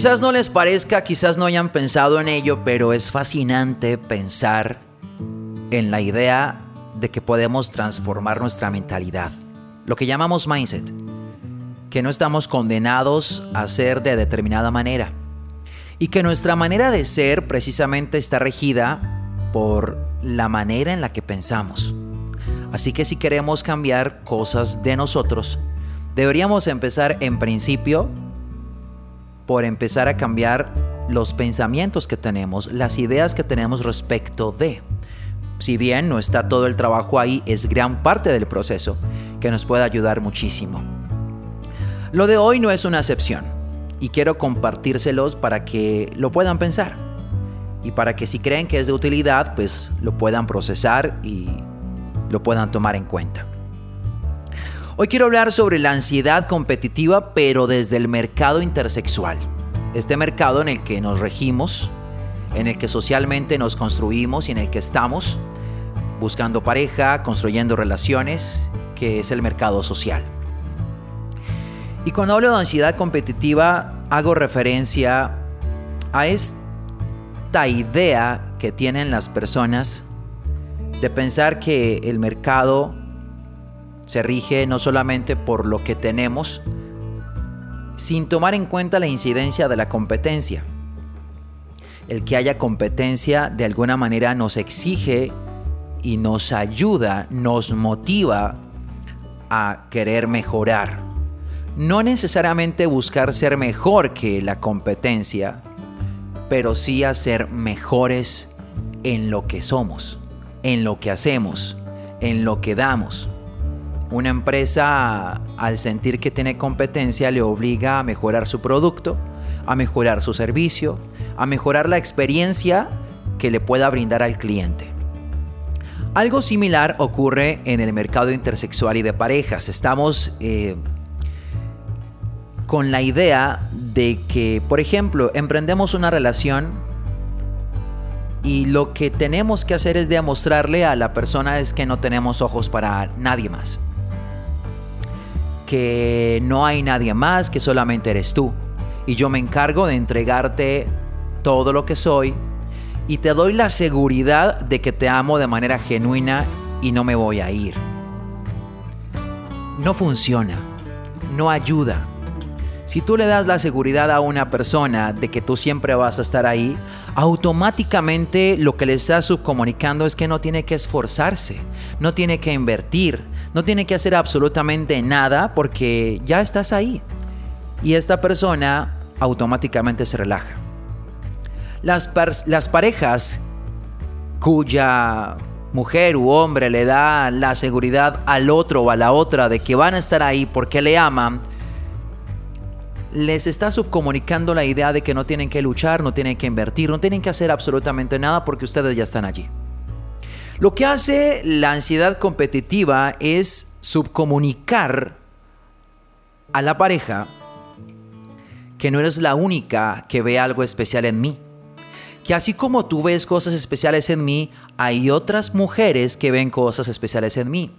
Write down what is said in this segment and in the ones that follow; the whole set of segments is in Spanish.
Quizás no les parezca, quizás no hayan pensado en ello, pero es fascinante pensar en la idea de que podemos transformar nuestra mentalidad, lo que llamamos mindset, que no estamos condenados a ser de determinada manera y que nuestra manera de ser precisamente está regida por la manera en la que pensamos. Así que si queremos cambiar cosas de nosotros, deberíamos empezar en principio por empezar a cambiar los pensamientos que tenemos, las ideas que tenemos respecto de. Si bien no está todo el trabajo ahí, es gran parte del proceso que nos puede ayudar muchísimo. Lo de hoy no es una excepción y quiero compartírselos para que lo puedan pensar y para que si creen que es de utilidad, pues lo puedan procesar y lo puedan tomar en cuenta. Hoy quiero hablar sobre la ansiedad competitiva, pero desde el mercado intersexual. Este mercado en el que nos regimos, en el que socialmente nos construimos y en el que estamos buscando pareja, construyendo relaciones, que es el mercado social. Y cuando hablo de ansiedad competitiva, hago referencia a esta idea que tienen las personas de pensar que el mercado se rige no solamente por lo que tenemos, sin tomar en cuenta la incidencia de la competencia. El que haya competencia de alguna manera nos exige y nos ayuda, nos motiva a querer mejorar. No necesariamente buscar ser mejor que la competencia, pero sí a ser mejores en lo que somos, en lo que hacemos, en lo que damos. Una empresa al sentir que tiene competencia le obliga a mejorar su producto, a mejorar su servicio, a mejorar la experiencia que le pueda brindar al cliente. Algo similar ocurre en el mercado intersexual y de parejas. Estamos eh, con la idea de que, por ejemplo, emprendemos una relación y lo que tenemos que hacer es demostrarle a la persona es que no tenemos ojos para nadie más que no hay nadie más, que solamente eres tú. Y yo me encargo de entregarte todo lo que soy y te doy la seguridad de que te amo de manera genuina y no me voy a ir. No funciona, no ayuda. Si tú le das la seguridad a una persona de que tú siempre vas a estar ahí, automáticamente lo que le estás subcomunicando es que no tiene que esforzarse, no tiene que invertir, no tiene que hacer absolutamente nada porque ya estás ahí. Y esta persona automáticamente se relaja. Las, parejas cuya mujer u hombre le da la seguridad al otro o a la otra de que van a estar ahí porque le aman, les está subcomunicando la idea de que no tienen que luchar, no tienen que invertir, no tienen que hacer absolutamente nada porque ustedes ya están allí. Lo que hace la ansiedad competitiva es subcomunicar a la pareja que no eres la única que ve algo especial en mí. Que así como tú ves cosas especiales en mí, hay otras mujeres que ven cosas especiales en mí.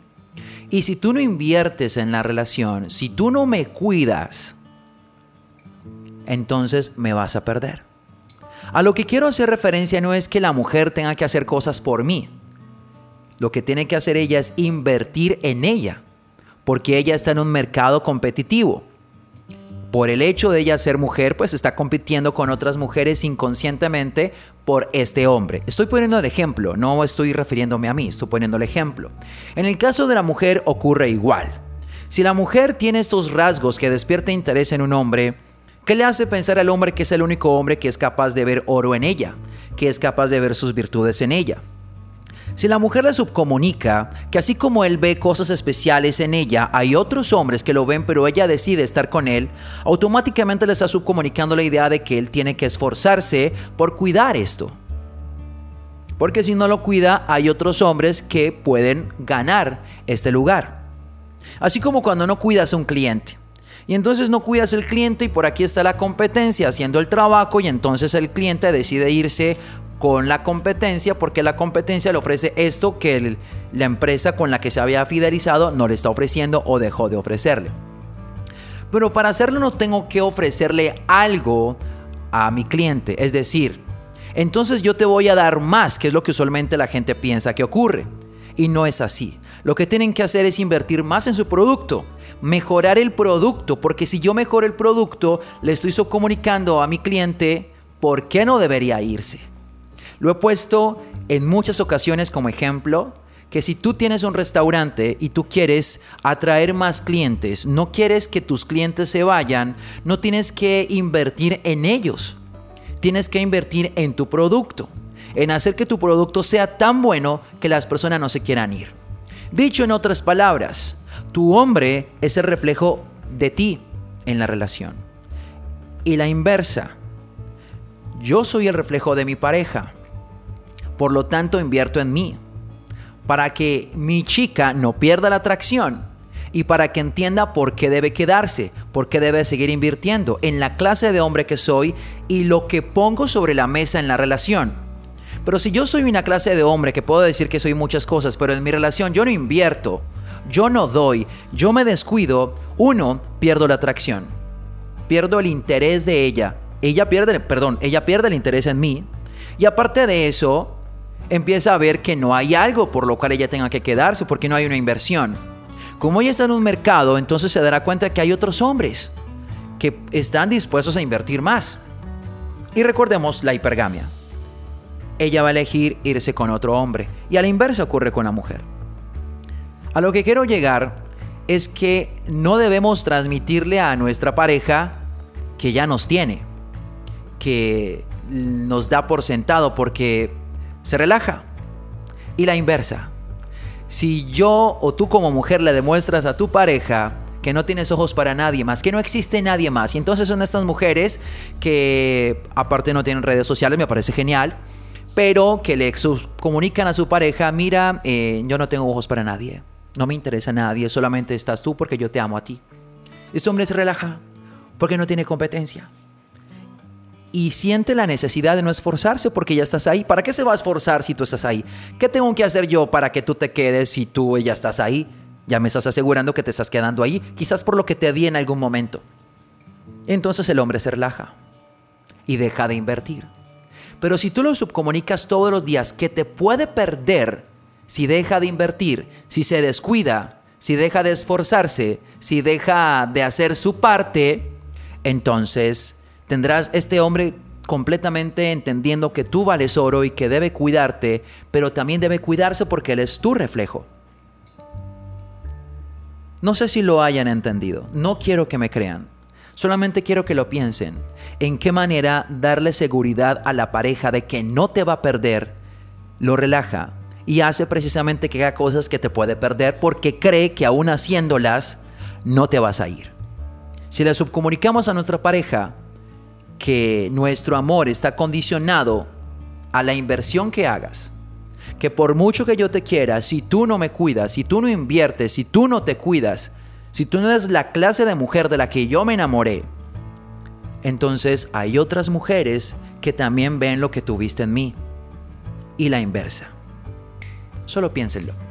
Y si tú no inviertes en la relación, si tú no me cuidas, entonces me vas a perder. A lo que quiero hacer referencia no es que la mujer tenga que hacer cosas por mí. Lo que tiene que hacer ella es invertir en ella, porque ella está en un mercado competitivo. Por el hecho de ella ser mujer, pues está compitiendo con otras mujeres inconscientemente por este hombre. Estoy poniendo el ejemplo, no estoy refiriéndome a mí, estoy poniendo el ejemplo. En el caso de la mujer ocurre igual. Si la mujer tiene estos rasgos que despierta interés en un hombre, ¿Qué le hace pensar al hombre que es el único hombre que es capaz de ver oro en ella, que es capaz de ver sus virtudes en ella? Si la mujer le subcomunica que así como él ve cosas especiales en ella, hay otros hombres que lo ven pero ella decide estar con él, automáticamente le está subcomunicando la idea de que él tiene que esforzarse por cuidar esto. Porque si no lo cuida, hay otros hombres que pueden ganar este lugar. Así como cuando no cuidas a un cliente. Y entonces no cuidas el cliente y por aquí está la competencia haciendo el trabajo y entonces el cliente decide irse con la competencia porque la competencia le ofrece esto que la empresa con la que se había fidelizado no le está ofreciendo o dejó de ofrecerle. Pero para hacerlo no tengo que ofrecerle algo a mi cliente, es decir, entonces yo te voy a dar más, que es lo que usualmente la gente piensa que ocurre. Y no es así. Lo que tienen que hacer es invertir más en su producto, mejorar el producto, porque si yo mejoro el producto, le estoy comunicando a mi cliente por qué no debería irse. Lo he puesto en muchas ocasiones como ejemplo que si tú tienes un restaurante y tú quieres atraer más clientes, no quieres que tus clientes se vayan, no tienes que invertir en ellos. Tienes que invertir en tu producto, en hacer que tu producto sea tan bueno que las personas no se quieran ir. Dicho en otras palabras, tu hombre es el reflejo de ti en la relación. Y la inversa, yo soy el reflejo de mi pareja. Por lo tanto, invierto en mí. Para que mi chica no pierda la atracción y para que entienda por qué debe quedarse, por qué debe seguir invirtiendo en la clase de hombre que soy y lo que pongo sobre la mesa en la relación. Pero si yo soy una clase de hombre que puedo decir que soy muchas cosas, pero en mi relación yo no invierto, yo no doy, yo me descuido, uno, pierdo la atracción. Pierdo el interés de ella. Ella pierde, perdón, ella pierde el interés en mí. Y aparte de eso, empieza a ver que no hay algo por lo cual ella tenga que quedarse, porque no hay una inversión. Como ella está en un mercado, entonces se dará cuenta que hay otros hombres que están dispuestos a invertir más. Y recordemos la hipergamia. Ella va a elegir irse con otro hombre. Y a la inversa ocurre con la mujer. A lo que quiero llegar es que no debemos transmitirle a nuestra pareja que ya nos tiene, que nos da por sentado porque se relaja. Y la inversa. Si yo o tú como mujer le demuestras a tu pareja que no tienes ojos para nadie más, que no existe nadie más, y entonces son estas mujeres que aparte no tienen redes sociales, me parece genial, pero que le comunican a su pareja, mira, eh, yo no tengo ojos para nadie, no me interesa nadie, solamente estás tú porque yo te amo a ti. Este hombre se relaja porque no tiene competencia y siente la necesidad de no esforzarse porque ya estás ahí. ¿Para qué se va a esforzar si tú estás ahí? ¿Qué tengo que hacer yo para que tú te quedes si tú ya estás ahí? Ya me estás asegurando que te estás quedando ahí, quizás por lo que te di en algún momento. Entonces el hombre se relaja y deja de invertir. Pero si tú lo subcomunicas todos los días que te puede perder si deja de invertir, si se descuida, si deja de esforzarse, si deja de hacer su parte, entonces Tendrás este hombre completamente entendiendo que tú vales oro y que debe cuidarte, pero también debe cuidarse porque él es tu reflejo. No sé si lo hayan entendido, no quiero que me crean, solamente quiero que lo piensen. ¿En qué manera darle seguridad a la pareja de que no te va a perder? Lo relaja y hace precisamente que haga cosas que te puede perder porque cree que aún haciéndolas no te vas a ir. Si le subcomunicamos a nuestra pareja, que nuestro amor está condicionado a la inversión que hagas. Que por mucho que yo te quiera, si tú no me cuidas, si tú no inviertes, si tú no te cuidas, si tú no eres la clase de mujer de la que yo me enamoré, entonces hay otras mujeres que también ven lo que tuviste en mí. Y la inversa. Solo piénsenlo.